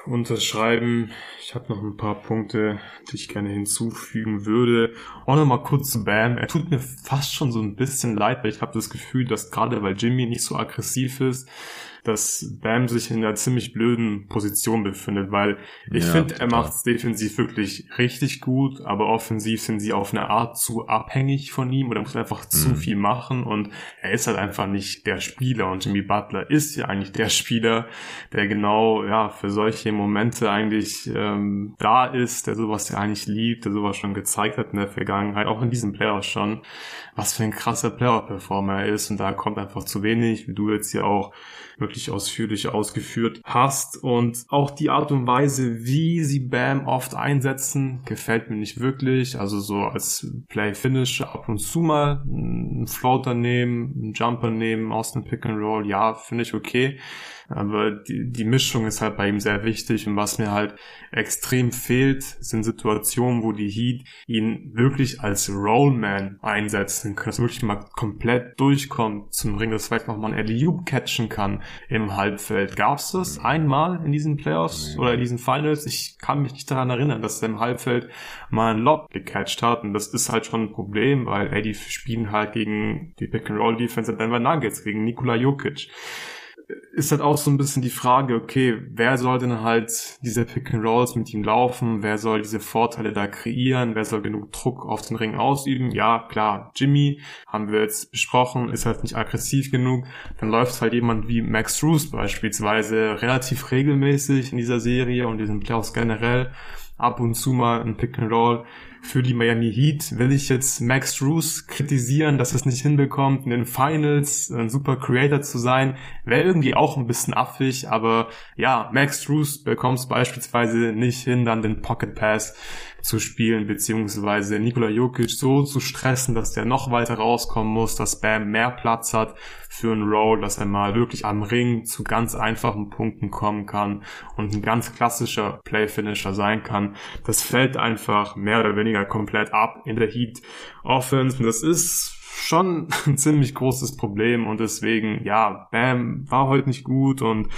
unterschreiben. Ich habe noch ein paar Punkte, die ich gerne hinzufügen würde. Auch noch mal kurz zu Bam. Er tut mir fast schon so ein bisschen leid, weil ich habe das Gefühl, dass gerade weil Jimmy nicht so aggressiv ist, dass Bam sich in einer ziemlich blöden Position befindet, weil ich ja, finde, er macht es defensiv wirklich richtig gut, aber offensiv sind sie auf eine Art zu abhängig von ihm oder muss einfach mhm. zu viel machen und er ist halt einfach nicht der Spieler und Jimmy Butler ist ja eigentlich der Spieler, der genau ja für solche Momente eigentlich ähm, da ist, der sowas ja eigentlich liebt, der sowas schon gezeigt hat in der Vergangenheit, auch in diesem Playoff schon, was für ein krasser Playoff-Performer er ist und da kommt einfach zu wenig, wie du jetzt hier auch wirklich ausführlich ausgeführt hast. Und auch die Art und Weise, wie sie Bam oft einsetzen, gefällt mir nicht wirklich. Also so als Play-Finish ab und zu mal einen Floater nehmen, einen Jumper nehmen aus dem Pick and Roll, ja, finde ich okay. Aber die, die Mischung ist halt bei ihm sehr wichtig. Und was mir halt extrem fehlt, sind Situationen, wo die Heat ihn wirklich als Rollman einsetzen können, dass er wirklich mal komplett durchkommt zum Ring, dass vielleicht nochmal ein alley catchen kann im Halbfeld. Gab's das einmal in diesen Playoffs oder in diesen Finals? Ich kann mich nicht daran erinnern, dass er im Halbfeld mal einen Lob gecatcht hat. Und das ist halt schon ein Problem, weil ey, die spielen halt gegen die Pick-and-Roll-Defense der Denver Nuggets, gegen Nikola Jokic ist halt auch so ein bisschen die Frage, okay, wer soll denn halt diese Pick and Rolls mit ihm laufen? Wer soll diese Vorteile da kreieren? Wer soll genug Druck auf den Ring ausüben? Ja, klar, Jimmy haben wir jetzt besprochen, ist halt nicht aggressiv genug. Dann läuft halt jemand wie Max Roos beispielsweise relativ regelmäßig in dieser Serie und diesen Playoffs generell ab und zu mal ein Pick and Roll für die Miami Heat. Will ich jetzt Max Drews kritisieren, dass es nicht hinbekommt, in den Finals ein super Creator zu sein? Wäre irgendwie auch ein bisschen affig, aber ja, Max Drews bekommt beispielsweise nicht hin, dann den Pocket Pass zu spielen, beziehungsweise Nikola Jokic so zu stressen, dass der noch weiter rauskommen muss, dass Bam mehr Platz hat für einen Roll, dass er mal wirklich am Ring zu ganz einfachen Punkten kommen kann und ein ganz klassischer Play-Finisher sein kann. Das fällt einfach mehr oder weniger komplett ab in der Heat Offense und das ist schon [LAUGHS] ein ziemlich großes Problem und deswegen, ja, Bam war heute nicht gut und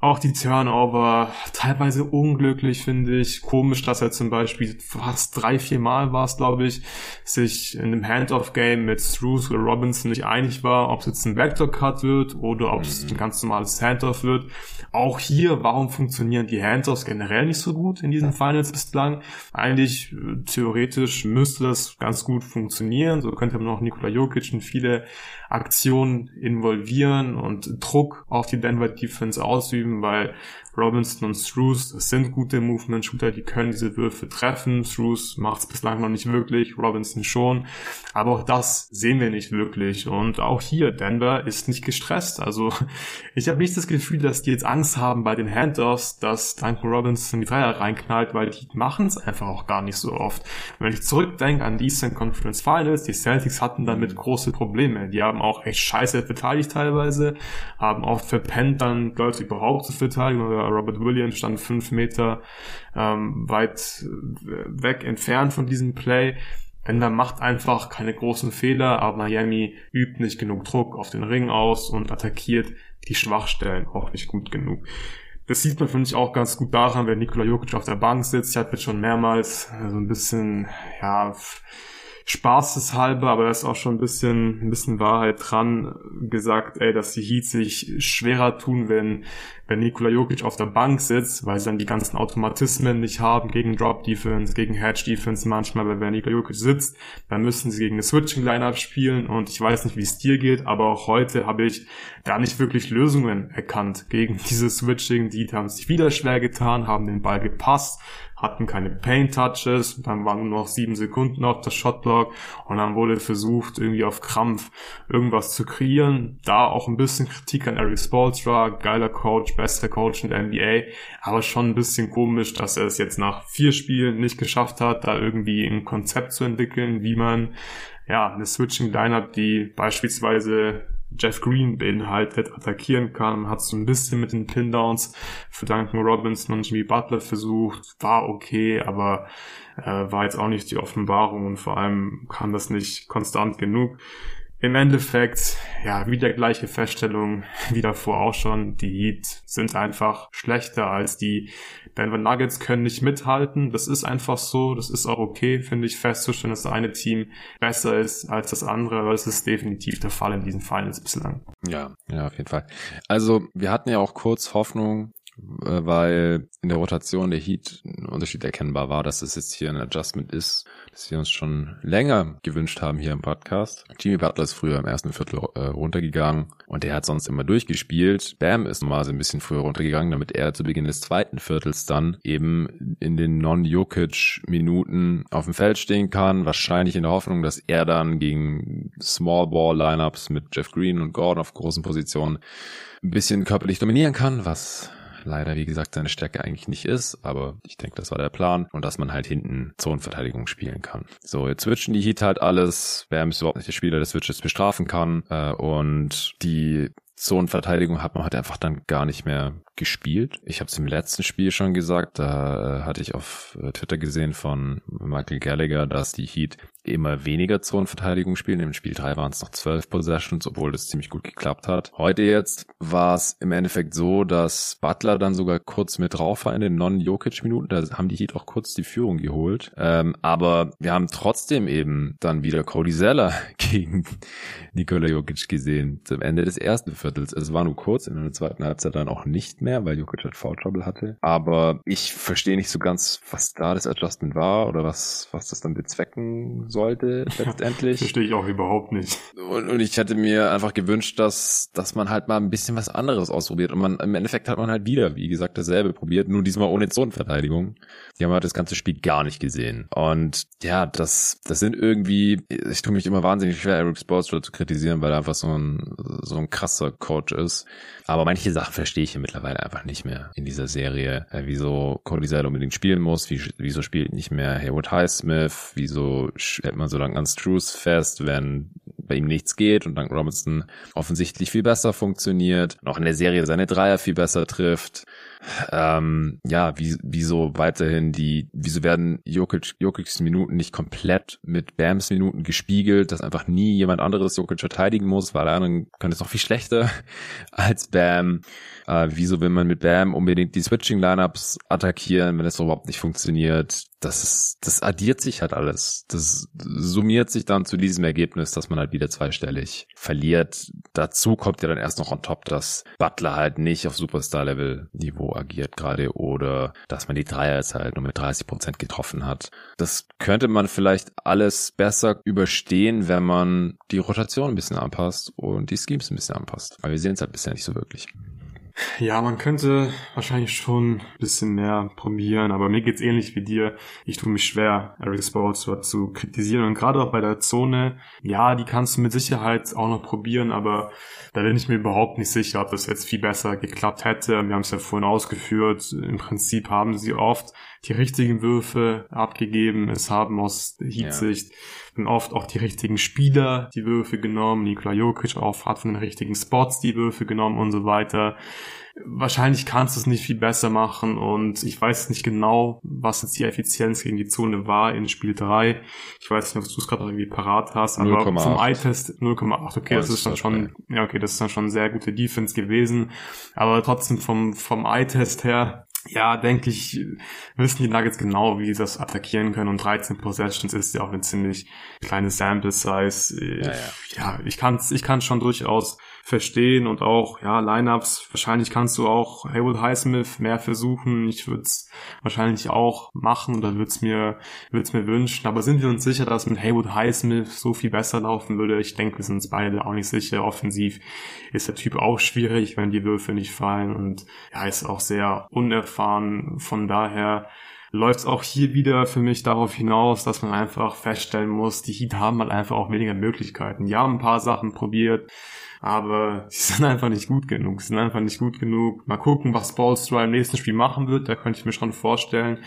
auch die Turnover, teilweise unglücklich, finde ich. Komisch, dass er zum Beispiel fast drei, vier Mal war es, glaube ich, sich in einem Hand-Off-Game mit Struce oder Robinson nicht einig war, ob es jetzt ein Vector-Cut wird oder ob es mhm. ein ganz normales Hand-Off wird. Auch hier, warum funktionieren die Handoffs generell nicht so gut in diesen Finals bislang? Eigentlich äh, theoretisch müsste das ganz gut funktionieren. So könnte man auch Nikola Jokic in viele Aktionen involvieren und Druck auf die Denver Defense ausüben, weil Robinson und Struce, sind gute Movement-Shooter, die können diese Würfe treffen. Struce macht es bislang noch nicht wirklich, Robinson schon. Aber auch das sehen wir nicht wirklich. Und auch hier, Denver ist nicht gestresst. Also [LAUGHS] ich habe nicht das Gefühl, dass die jetzt Angst haben bei den Handoffs, dass Duncan Robinson die Dreier reinknallt, weil die machen es einfach auch gar nicht so oft. Wenn ich zurückdenke an die Eastern Conference Finals, die Celtics hatten damit große Probleme. Die haben auch echt scheiße verteidigt teilweise, haben oft verpennt, dann Leute überhaupt zu verteidigen. Robert Williams stand fünf Meter ähm, weit weg entfernt von diesem Play. Denver macht einfach keine großen Fehler, aber Miami übt nicht genug Druck auf den Ring aus und attackiert die Schwachstellen auch nicht gut genug. Das sieht man, finde ich, auch ganz gut daran, wenn Nikola Jokic auf der Bank sitzt. Ich habe jetzt schon mehrmals so ein bisschen, ja, spaßeshalber, aber da ist auch schon ein bisschen, ein bisschen Wahrheit dran gesagt, ey, dass die Heat sich schwerer tun, wenn, wenn Nikola Jokic auf der Bank sitzt, weil sie dann die ganzen Automatismen nicht haben gegen Drop Defense, gegen Hedge Defense manchmal, weil wenn Nikola Jokic sitzt, dann müssen sie gegen eine Switching Lineup spielen und ich weiß nicht, wie es dir geht, aber auch heute habe ich da nicht wirklich Lösungen erkannt gegen [LAUGHS] diese Switching, die haben sich wieder schwer getan, haben den Ball gepasst, hatten keine Paint Touches, dann waren nur noch sieben Sekunden auf der Shotblock und dann wurde versucht, irgendwie auf Krampf irgendwas zu kreieren. Da auch ein bisschen Kritik an Eric Spolstra, geiler Coach, bester Coach in der NBA, aber schon ein bisschen komisch, dass er es jetzt nach vier Spielen nicht geschafft hat, da irgendwie ein Konzept zu entwickeln, wie man ja eine Switching Lineup, die beispielsweise Jeff Green beinhaltet, attackieren kann. Hat so ein bisschen mit den Pindowns für Duncan Robinson und Jimmy Butler versucht. War okay, aber äh, war jetzt auch nicht die Offenbarung und vor allem kam das nicht konstant genug. Im Endeffekt, ja, wieder gleiche Feststellung [LAUGHS] wie davor auch schon. Die Heat sind einfach schlechter als die Denver Nuggets können nicht mithalten. Das ist einfach so. Das ist auch okay, finde ich, festzustellen, dass das eine Team besser ist als das andere. Aber das ist definitiv der Fall in diesen Finals bislang. Ja, ja, auf jeden Fall. Also, wir hatten ja auch kurz Hoffnung, weil in der Rotation der Heat ein Unterschied erkennbar war, dass es jetzt hier ein Adjustment ist, das wir uns schon länger gewünscht haben hier im Podcast. Jimmy Butler ist früher im ersten Viertel äh, runtergegangen und der hat sonst immer durchgespielt. Bam ist normal so ein bisschen früher runtergegangen, damit er zu Beginn des zweiten Viertels dann eben in den Non-Jokic-Minuten auf dem Feld stehen kann. Wahrscheinlich in der Hoffnung, dass er dann gegen Small-Ball-Lineups mit Jeff Green und Gordon auf großen Positionen ein bisschen körperlich dominieren kann, was leider, wie gesagt, seine Stärke eigentlich nicht ist, aber ich denke, das war der Plan und dass man halt hinten Zonenverteidigung spielen kann. So, jetzt switchen die Heat halt alles. Wer ist überhaupt nicht der Spieler, der Switches bestrafen kann äh, und die Zonenverteidigung hat man halt einfach dann gar nicht mehr gespielt. Ich habe es im letzten Spiel schon gesagt, da äh, hatte ich auf äh, Twitter gesehen von Michael Gallagher, dass die Heat immer weniger Zonenverteidigung spielen. Im Spiel 3 waren es noch 12 Possessions, obwohl das ziemlich gut geklappt hat. Heute jetzt war es im Endeffekt so, dass Butler dann sogar kurz mit drauf war in den Non-Jokic-Minuten. Da haben die Heat auch kurz die Führung geholt. Ähm, aber wir haben trotzdem eben dann wieder Cody Zeller [LAUGHS] gegen Nikola Jokic gesehen zum Ende des ersten. Es war nur kurz, in der zweiten Halbzeit dann auch nicht mehr, weil Jokic halt Foul Trouble hatte. Aber ich verstehe nicht so ganz, was da das Adjustment war oder was, was das dann bezwecken sollte letztendlich. [LAUGHS] Verstehe ich auch überhaupt nicht. Und, und ich hätte mir einfach gewünscht, dass, dass man halt mal ein bisschen was anderes ausprobiert. Und man, im Endeffekt hat man halt wieder, wie gesagt, dasselbe probiert, nur diesmal ohne Zonenverteidigung. Die haben halt das ganze Spiel gar nicht gesehen. Und ja, das, das sind irgendwie, ich tue mich immer wahnsinnig schwer, Eric Sportstra zu kritisieren, weil er einfach so ein, so ein krasser Coach ist. Aber manche Sachen verstehe ich hier mittlerweile einfach nicht mehr in dieser Serie. Äh, wieso Cody Zeller unbedingt spielen muss, wie, wieso spielt nicht mehr Haywood Highsmith, wieso hält man so lange an Struce fest, wenn bei ihm nichts geht und Duncan Robinson offensichtlich viel besser funktioniert, noch in der Serie seine Dreier viel besser trifft ähm, ja, wie, wieso weiterhin die, wieso werden Jokic, Jokic's Minuten nicht komplett mit Bams Minuten gespiegelt, dass einfach nie jemand anderes Jokic verteidigen muss, weil er kann es noch viel schlechter [LAUGHS] als Bam. Äh, wieso will man mit Bam unbedingt die Switching-Lineups attackieren, wenn es überhaupt nicht funktioniert? Das ist, das addiert sich halt alles. Das summiert sich dann zu diesem Ergebnis, dass man halt wieder zweistellig verliert. Dazu kommt ja dann erst noch on top, dass Butler halt nicht auf Superstar-Level-Niveau agiert gerade oder dass man die Dreier jetzt halt nur mit 30 Prozent getroffen hat. Das könnte man vielleicht alles besser überstehen, wenn man die Rotation ein bisschen anpasst und die Schemes ein bisschen anpasst. Weil wir sehen es halt bisher nicht so wirklich. Ja, man könnte wahrscheinlich schon ein bisschen mehr probieren, aber mir geht's ähnlich wie dir. Ich tue mich schwer, Eric Sportsler zu kritisieren und gerade auch bei der Zone, ja, die kannst du mit Sicherheit auch noch probieren, aber da bin ich mir überhaupt nicht sicher, ob das jetzt viel besser geklappt hätte. Wir haben es ja vorhin ausgeführt. Im Prinzip haben sie oft die richtigen Würfe abgegeben. Es haben aus Heat-Sicht ja. Oft auch die richtigen Spieler die Würfe genommen. Nikola Jokic auch hat von den richtigen Spots die Würfe genommen und so weiter wahrscheinlich kannst du es nicht viel besser machen und ich weiß nicht genau, was jetzt die Effizienz gegen die Zone war in Spiel 3. Ich weiß nicht, ob du es gerade irgendwie parat hast, aber 0, vom Eye-Test 0,8, okay, das ist dann schon, ja, okay, das ist dann schon sehr gute Defense gewesen, aber trotzdem vom, vom Eye-Test her, ja, denke ich, wissen die Nuggets genau, wie sie das attackieren können. Und 13 Possessions ist ja auch eine ziemlich kleine Sample Size. Ja, ja. ja ich kann es ich kann's schon durchaus verstehen und auch, ja, Lineups. Wahrscheinlich kannst du auch Haywood Highsmith mehr versuchen. Ich würde es wahrscheinlich auch machen oder würde es mir, würde mir wünschen. Aber sind wir uns sicher, dass mit Haywood Highsmith so viel besser laufen würde? Ich denke, wir sind uns beide auch nicht sicher. Offensiv ist der Typ auch schwierig, wenn die Würfe nicht fallen und ja, ist auch sehr unerfahren. Von daher, läuft es auch hier wieder für mich darauf hinaus, dass man einfach feststellen muss, die Heat haben halt einfach auch weniger Möglichkeiten. Die haben ein paar Sachen probiert, aber [LAUGHS] sie sind einfach nicht gut genug. Sie sind einfach nicht gut genug. Mal gucken, was Ballstra im nächsten Spiel machen wird. Da könnte ich mir schon vorstellen,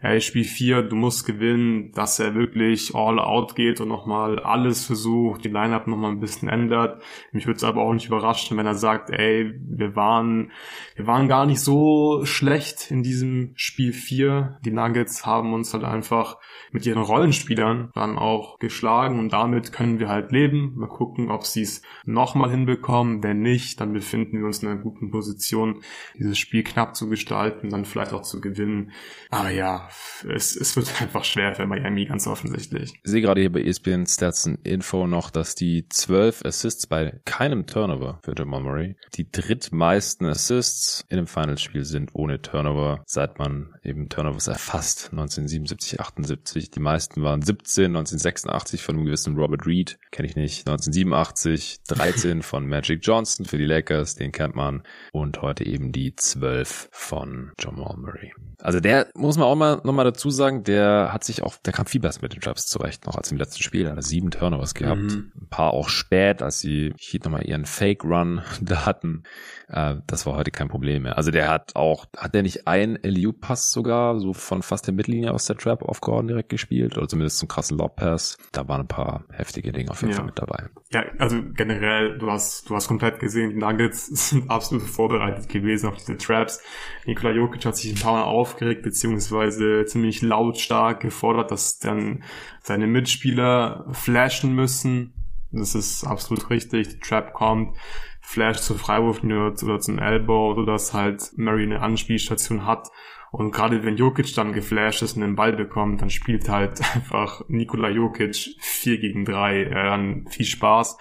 ey, Spiel 4, du musst gewinnen, dass er wirklich all out geht und nochmal alles versucht, die Lineup nochmal ein bisschen ändert. Mich würde es aber auch nicht überraschen, wenn er sagt, ey, wir waren, wir waren gar nicht so schlecht in diesem Spiel 4. Die Nuggets haben uns halt einfach mit ihren Rollenspielern dann auch geschlagen und damit können wir halt leben. Mal gucken, ob sie es nochmal hinbekommen. Wenn nicht, dann befinden wir uns in einer guten Position, dieses Spiel knapp zu gestalten, dann vielleicht auch zu gewinnen. Aber ja, es, es wird [LAUGHS] einfach schwer für Miami, ganz offensichtlich. Ich sehe gerade hier bei ESPN Stats Info noch, dass die zwölf Assists bei keinem Turnover für Jamal Murray die drittmeisten Assists in einem Finalspiel sind ohne Turnover, seit man eben Turnovers erfasst, 1977, 78. Die meisten waren 17, 1986 von einem gewissen Robert Reed, kenne ich nicht, 1987, 13 von Magic Johnson für die Lakers, den kennt man, und heute eben die 12 von Jamal Murray. Also der muss man auch mal nochmal dazu sagen, der hat sich auch, der kam viel besser mit den Traps zurecht, noch als im letzten Spiel. Hat sieben Turnovers gehabt. Mhm. Ein paar auch spät, als sie hier nochmal ihren Fake-Run [LAUGHS] da hatten. Äh, das war heute kein Problem mehr. Also der hat auch, hat der nicht einen LU-Pass sogar, so von fast der Mittellinie aus der Trap auf Gordon direkt gespielt? Oder zumindest zum krassen Lob-Pass. Da waren ein paar heftige Dinge auf jeden ja. Fall mit dabei. Ja, also generell, du hast, du hast komplett gesehen, die Nuggets [LAUGHS] sind absolut vorbereitet gewesen auf diese Traps. Nikola Jokic hat sich ein paar Mal aufgeregt, beziehungsweise ziemlich lautstark gefordert, dass dann seine Mitspieler flashen müssen. Das ist absolut richtig. Die Trap kommt, Flash zu Freiwurf oder zum Elbow, sodass halt Murray eine Anspielstation hat. Und gerade wenn Jokic dann geflasht ist und den Ball bekommt, dann spielt halt [LAUGHS] einfach Nikola Jokic 4 gegen 3. Äh, dann viel Spaß.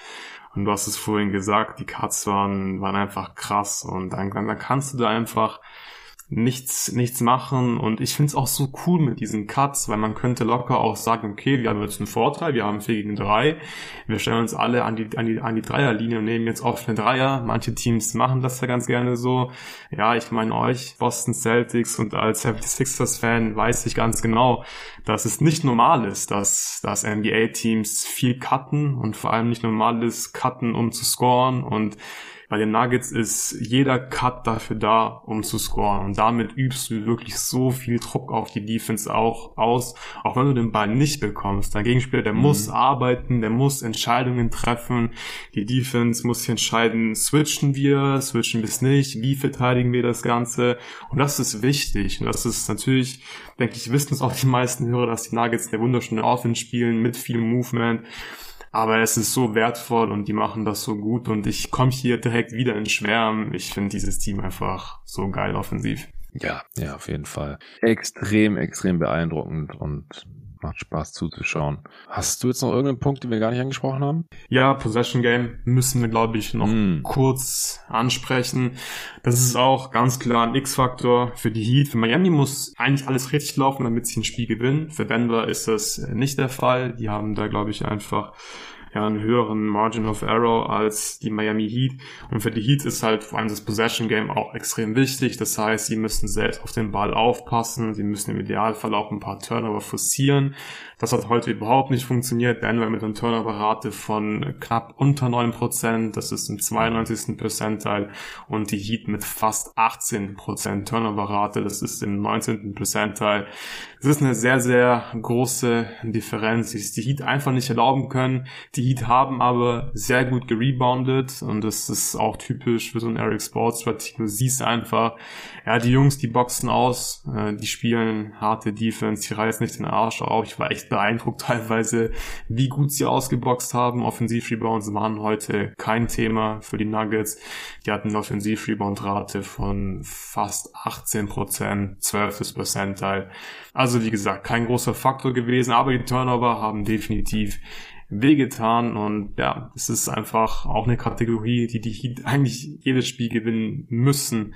Und du hast es vorhin gesagt, die Cuts waren, waren einfach krass. Und dann, dann kannst du da einfach nichts, nichts machen. Und ich finde es auch so cool mit diesen Cuts, weil man könnte locker auch sagen, okay, wir haben jetzt einen Vorteil, wir haben 4 gegen 3, wir stellen uns alle an die, an die, an die Dreierlinie und nehmen jetzt offene Dreier. Manche Teams machen das ja ganz gerne so. Ja, ich meine euch, Boston Celtics und als 76ers-Fan weiß ich ganz genau, dass es nicht normal ist, dass, dass NBA-Teams viel cutten und vor allem nicht normal ist, cutten, um zu scoren und bei den Nuggets ist jeder Cut dafür da, um zu scoren. Und damit übst du wirklich so viel Druck auf die Defense auch aus, auch wenn du den Ball nicht bekommst. Dein Gegenspieler, der mhm. muss arbeiten, der muss Entscheidungen treffen. Die Defense muss sich entscheiden, switchen wir, switchen wir es nicht, wie verteidigen wir das Ganze. Und das ist wichtig. Und das ist natürlich, denke ich, wissen es auch die meisten Hörer, dass die Nuggets eine wunderschöne Offense spielen mit viel Movement. Aber es ist so wertvoll und die machen das so gut und ich komme hier direkt wieder in Schwärmen. Ich finde dieses Team einfach so geil offensiv. Ja, ja, auf jeden Fall. Extrem, extrem beeindruckend und macht Spaß zuzuschauen. Hast du jetzt noch irgendeinen Punkt, den wir gar nicht angesprochen haben? Ja, Possession Game müssen wir, glaube ich, noch mm. kurz ansprechen. Das ist auch ganz klar ein X-Faktor für die Heat. Für Miami muss eigentlich alles richtig laufen, damit sie ein Spiel gewinnen. Für Denver ist das nicht der Fall. Die haben da, glaube ich, einfach ja, einen höheren Margin of Error als die Miami Heat. Und für die Heat ist halt vor allem das Possession Game auch extrem wichtig. Das heißt, sie müssen selbst auf den Ball aufpassen. Sie müssen im Idealfall auch ein paar Turnover forcieren. Das hat heute überhaupt nicht funktioniert. Denver mit einer Turnover-Rate von knapp unter 9%. Das ist im 92. Percentile. Und die Heat mit fast 18% Turnover-Rate. Das ist im 19. Percentile. Es ist eine sehr, sehr große Differenz, die die Heat einfach nicht erlauben können. Die Heat haben aber sehr gut gereboundet und das ist auch typisch für so ein Eric Sports Strategie. Du siehst einfach, ja, die Jungs, die boxen aus, äh, die spielen harte Defense, die reißen nicht den Arsch auf. Ich war echt beeindruckt teilweise, wie gut sie ausgeboxt haben. Offensiv-Rebounds waren heute kein Thema für die Nuggets. Die hatten eine Offensiv-Rebound-Rate von fast 18 Prozent, 12. Percentile. Also wie gesagt, kein großer Faktor gewesen, aber die Turnover haben definitiv wehgetan und ja, es ist einfach auch eine Kategorie, die die Heat eigentlich jedes Spiel gewinnen müssen,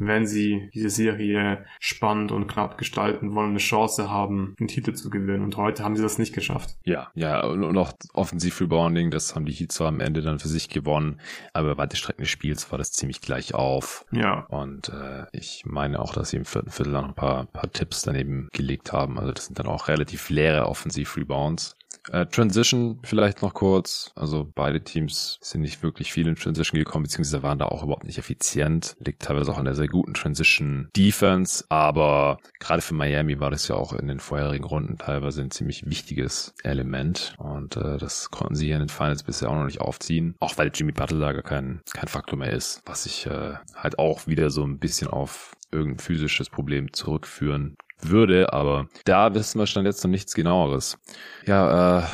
wenn sie diese Serie spannend und knapp gestalten wollen, eine Chance haben, den Titel zu gewinnen. Und heute haben sie das nicht geschafft. Ja, ja, und auch Offensiv-Rebounding, das haben die Heat zwar am Ende dann für sich gewonnen, aber bei der Strecken des Spiels war das ziemlich gleich auf. Ja. Und äh, ich meine auch, dass sie im vierten Viertel noch ein paar, paar Tipps daneben gelegt haben. Also das sind dann auch relativ leere Offensiv-Rebounds. Äh, Transition vielleicht noch kurz. Also beide Teams sind nicht wirklich viel in Transition gekommen, beziehungsweise waren da auch überhaupt nicht effizient. Liegt teilweise auch an der sehr guten Transition Defense, aber gerade für Miami war das ja auch in den vorherigen Runden teilweise ein ziemlich wichtiges Element und äh, das konnten sie hier in den Finals bisher auch noch nicht aufziehen. Auch weil Jimmy Butler da gar kein, kein Faktor mehr ist, was ich äh, halt auch wieder so ein bisschen auf irgendein physisches Problem zurückführen würde, aber da wissen wir schon jetzt noch nichts genaueres. Ja, äh,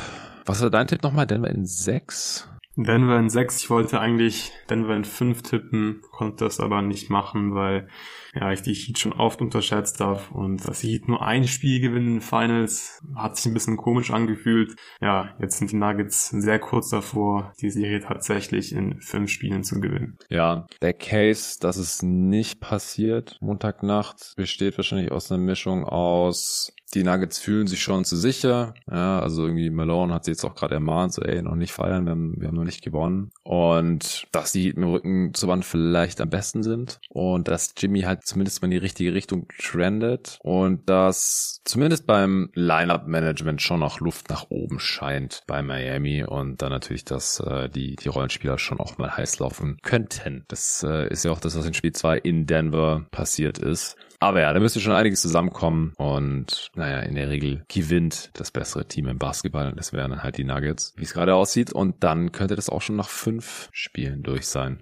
was war dein Tipp nochmal? Denver in 6? Denver in 6. Ich wollte eigentlich Denver in 5 tippen, konnte das aber nicht machen, weil ja, ich die Heat schon oft unterschätzt habe und dass die Heat nur ein Spiel gewinnen in den Finals, hat sich ein bisschen komisch angefühlt. Ja, jetzt sind die Nuggets sehr kurz davor, die Serie tatsächlich in fünf Spielen zu gewinnen. Ja, der Case, dass es nicht passiert, Montagnacht, besteht wahrscheinlich aus einer Mischung aus die Nuggets fühlen sich schon zu sicher. Ja, also irgendwie Malone hat sie jetzt auch gerade ermahnt, so ey, noch nicht feiern, wir haben, wir haben noch nicht gewonnen. Und dass die mit dem Rücken zur Wand vielleicht am besten sind. Und dass Jimmy halt zumindest mal in die richtige Richtung trendet. Und dass zumindest beim Lineup-Management schon noch Luft nach oben scheint bei Miami. Und dann natürlich, dass äh, die, die Rollenspieler schon auch mal heiß laufen könnten. Das äh, ist ja auch das, was in Spiel 2 in Denver passiert ist. Aber ja, da müsste schon einiges zusammenkommen und naja, in der Regel gewinnt das bessere Team im Basketball und das wären dann halt die Nuggets, wie es gerade aussieht. Und dann könnte das auch schon nach fünf Spielen durch sein.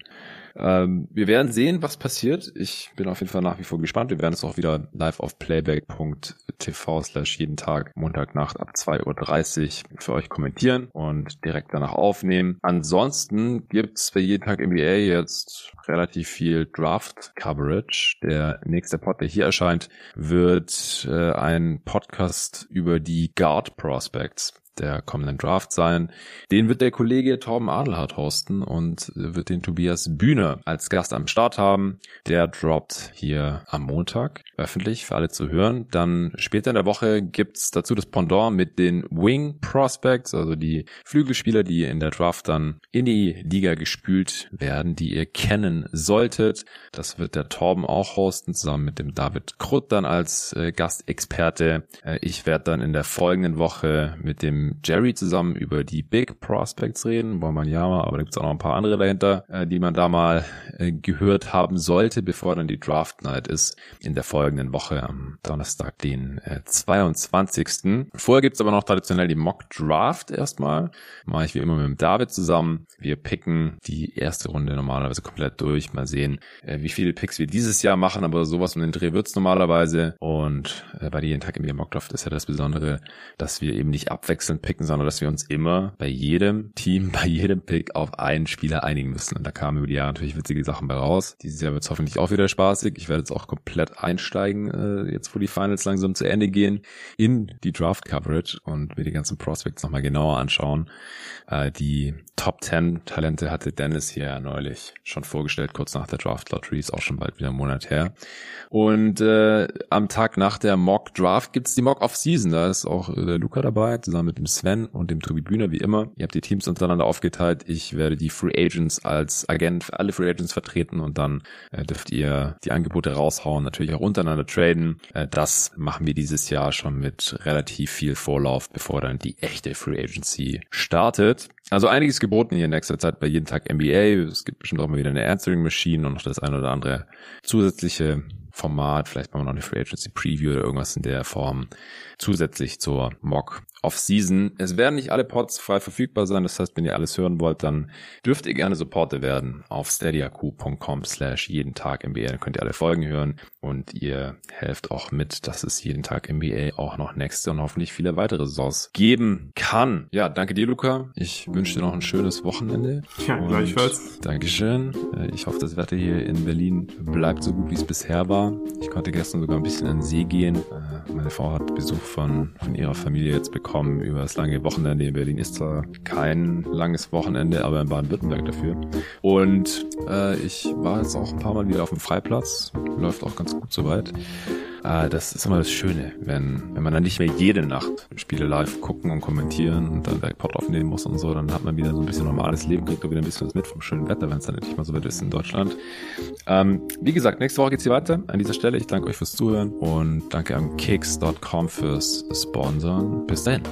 Ähm, wir werden sehen, was passiert. Ich bin auf jeden Fall nach wie vor gespannt. Wir werden es auch wieder live auf playback.tv slash jeden Tag Montagnacht ab 2.30 Uhr für euch kommentieren und direkt danach aufnehmen. Ansonsten gibt's bei jeden Tag NBA jetzt relativ viel Draft-Coverage. Der nächste Pod, der hier erscheint, wird äh, ein Podcast über die Guard Prospects der kommenden Draft sein. Den wird der Kollege Torben Adelhardt hosten und wird den Tobias Bühne als Gast am Start haben. Der droppt hier am Montag öffentlich für alle zu hören. Dann später in der Woche gibt's dazu das Pendant mit den Wing Prospects, also die Flügelspieler, die in der Draft dann in die Liga gespült werden, die ihr kennen solltet. Das wird der Torben auch hosten, zusammen mit dem David Krutt dann als äh, Gastexperte. Äh, ich werde dann in der folgenden Woche mit dem Jerry zusammen über die Big Prospects reden, Wamanyama, aber da gibt's auch noch ein paar andere dahinter, äh, die man da mal äh, gehört haben sollte, bevor dann die Draft Night ist in der Folge folgenden Woche am Donnerstag, den äh, 22. Vorher gibt's aber noch traditionell die Mock Draft erstmal. Mache ich wie immer mit dem David zusammen. Wir picken die erste Runde normalerweise komplett durch. Mal sehen, äh, wie viele Picks wir dieses Jahr machen, aber sowas um den Dreh wird's normalerweise. Und äh, bei jeden Tag der Mock Draft ist ja das Besondere, dass wir eben nicht abwechselnd picken, sondern dass wir uns immer bei jedem Team, [LAUGHS] bei jedem Pick auf einen Spieler einigen müssen. Und da kamen über die Jahre natürlich witzige Sachen bei raus. Dieses Jahr wird's hoffentlich auch wieder spaßig. Ich werde jetzt auch komplett einsteigen äh, jetzt wo die Finals langsam zu Ende gehen, in die Draft Coverage und mir die ganzen Prospects nochmal genauer anschauen. Äh, die Top 10 Talente hatte Dennis hier neulich schon vorgestellt, kurz nach der Draft Lottery, ist auch schon bald wieder einen Monat her. Und äh, am Tag nach der Mock Draft gibt's die Mock Off Season, da ist auch äh, Luca dabei, zusammen mit dem Sven und dem Tobi Bühner wie immer. Ihr habt die Teams untereinander aufgeteilt. Ich werde die Free Agents als Agent für alle Free Agents vertreten und dann äh, dürft ihr die Angebote raushauen, natürlich auch untereinander traden. Äh, das machen wir dieses Jahr schon mit relativ viel Vorlauf, bevor dann die echte Free Agency startet. Also einiges geboten hier in nächster Zeit bei jeden Tag NBA. Es gibt bestimmt auch mal wieder eine Answering Machine und noch das eine oder andere zusätzliche Format, vielleicht machen wir noch eine Free Agency Preview oder irgendwas in der Form zusätzlich zur Mock Off-Season. Es werden nicht alle Pods frei verfügbar sein. Das heißt, wenn ihr alles hören wollt, dann dürft ihr gerne Supporter werden auf steadyaq.com slash jeden Tag NBA. Dann könnt ihr alle Folgen hören und ihr helft auch mit, dass es jeden Tag NBA auch noch nächste und hoffentlich viele weitere Saisons geben kann. Ja, danke dir, Luca. Ich wünsche dir noch ein schönes Wochenende. Ja, gleichfalls. Dankeschön. Äh, ich hoffe, das Wetter hier in Berlin bleibt so gut, wie es bisher war. Ich konnte gestern sogar ein bisschen an den See gehen. Äh, meine Frau hat Besuch von, von ihrer Familie jetzt bekommen über das lange Wochenende in Berlin. Ist zwar kein langes Wochenende, aber in Baden-Württemberg dafür. Und äh, ich war jetzt auch ein paar Mal wieder auf dem Freiplatz. Läuft auch ganz gut soweit. Ah, das ist immer das Schöne, wenn, wenn man dann nicht mehr jede Nacht Spiele live gucken und kommentieren und dann der Pod aufnehmen muss und so, dann hat man wieder so ein bisschen normales Leben, kriegt auch wieder ein bisschen was mit vom schönen Wetter, wenn es dann endlich mal so weit ist in Deutschland. Ähm, wie gesagt, nächste Woche geht's hier weiter. An dieser Stelle, ich danke euch fürs Zuhören und danke an kicks.com fürs Sponsoren. Bis dahin.